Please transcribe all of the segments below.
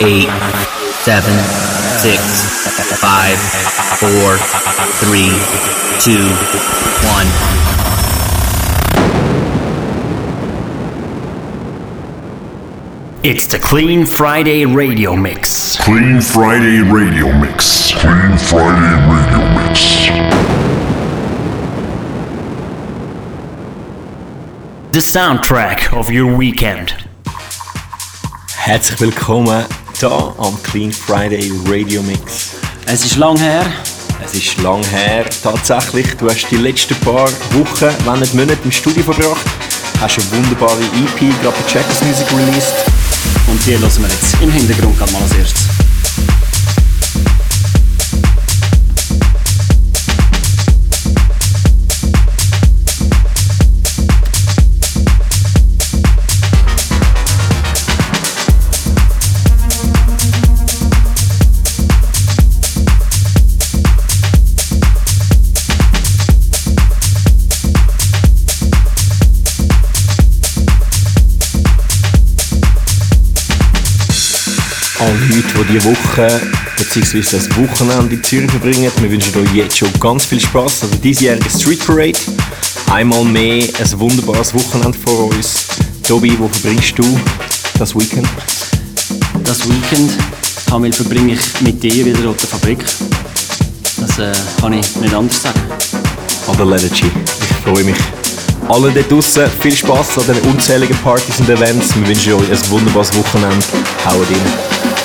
eight, seven, six, five, four, three, two, one. It's the Clean Friday Radio Mix. Clean Friday Radio Mix. Clean Friday Radio Mix. The soundtrack of your weekend. Herzlich willkommen hier am Clean Friday Radio Mix. Es ist lang her. Es ist lang her, tatsächlich. Du hast die letzten paar Wochen, wenn nicht Monate im Studio verbracht. Hast eine wunderbare EP, gerade bei Checkers Music released. Und die hören wir jetzt im Hintergrund gerade mal als erstes. Woche bzw. das Wochenende in Zürich verbringen, wir wünschen euch jetzt schon ganz viel Spaß an der diesjährigen Street Parade. Einmal mehr ein wunderbares Wochenende vor uns. Tobi, wo verbringst du das Weekend? Das Weekend, Kamil, verbringe ich mit dir wieder auf der Fabrik. Das äh, kann ich nicht anders sagen. An der Legacy. Ich freue mich. Alle dort draußen, viel Spaß an den unzähligen Partys und Events. Wir wünschen euch ein wunderbares Wochenende. Haut rein.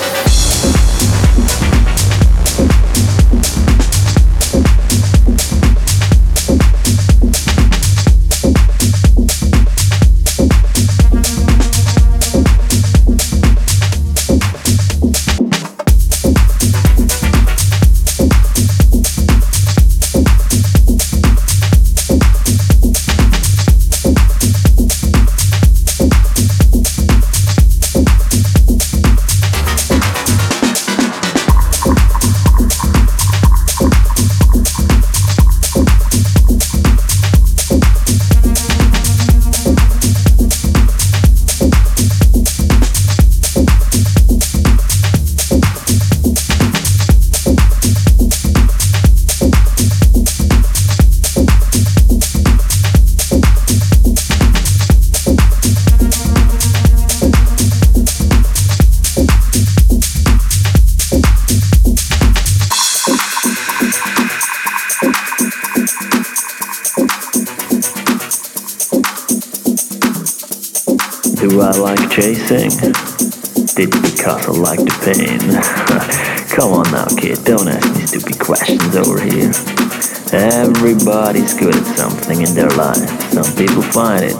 Everybody's good at something in their life. Some people find it,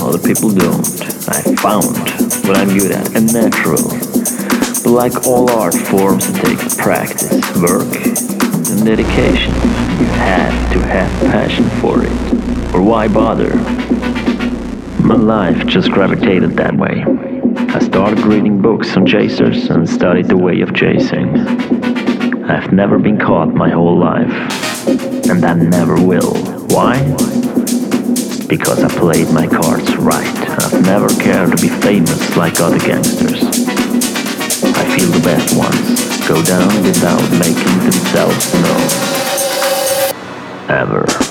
other people don't. I found what I'm good at and natural. But like all art forms, it takes practice, work, and dedication. You have to have passion for it. Or why bother? My life just gravitated that way. I started reading books on chasers and studied the way of chasing. I've never been caught my whole life, and I never will. Why? Because I played my cards right. I've never cared to be famous like other gangsters. I feel the best ones go down without making themselves known. Ever.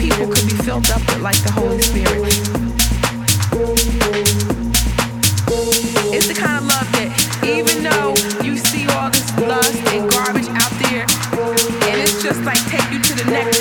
people could be filled up with like the Holy Spirit. It's the kind of love that even though you see all this lust and garbage out there, and it's just like take you to the next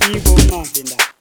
Give it.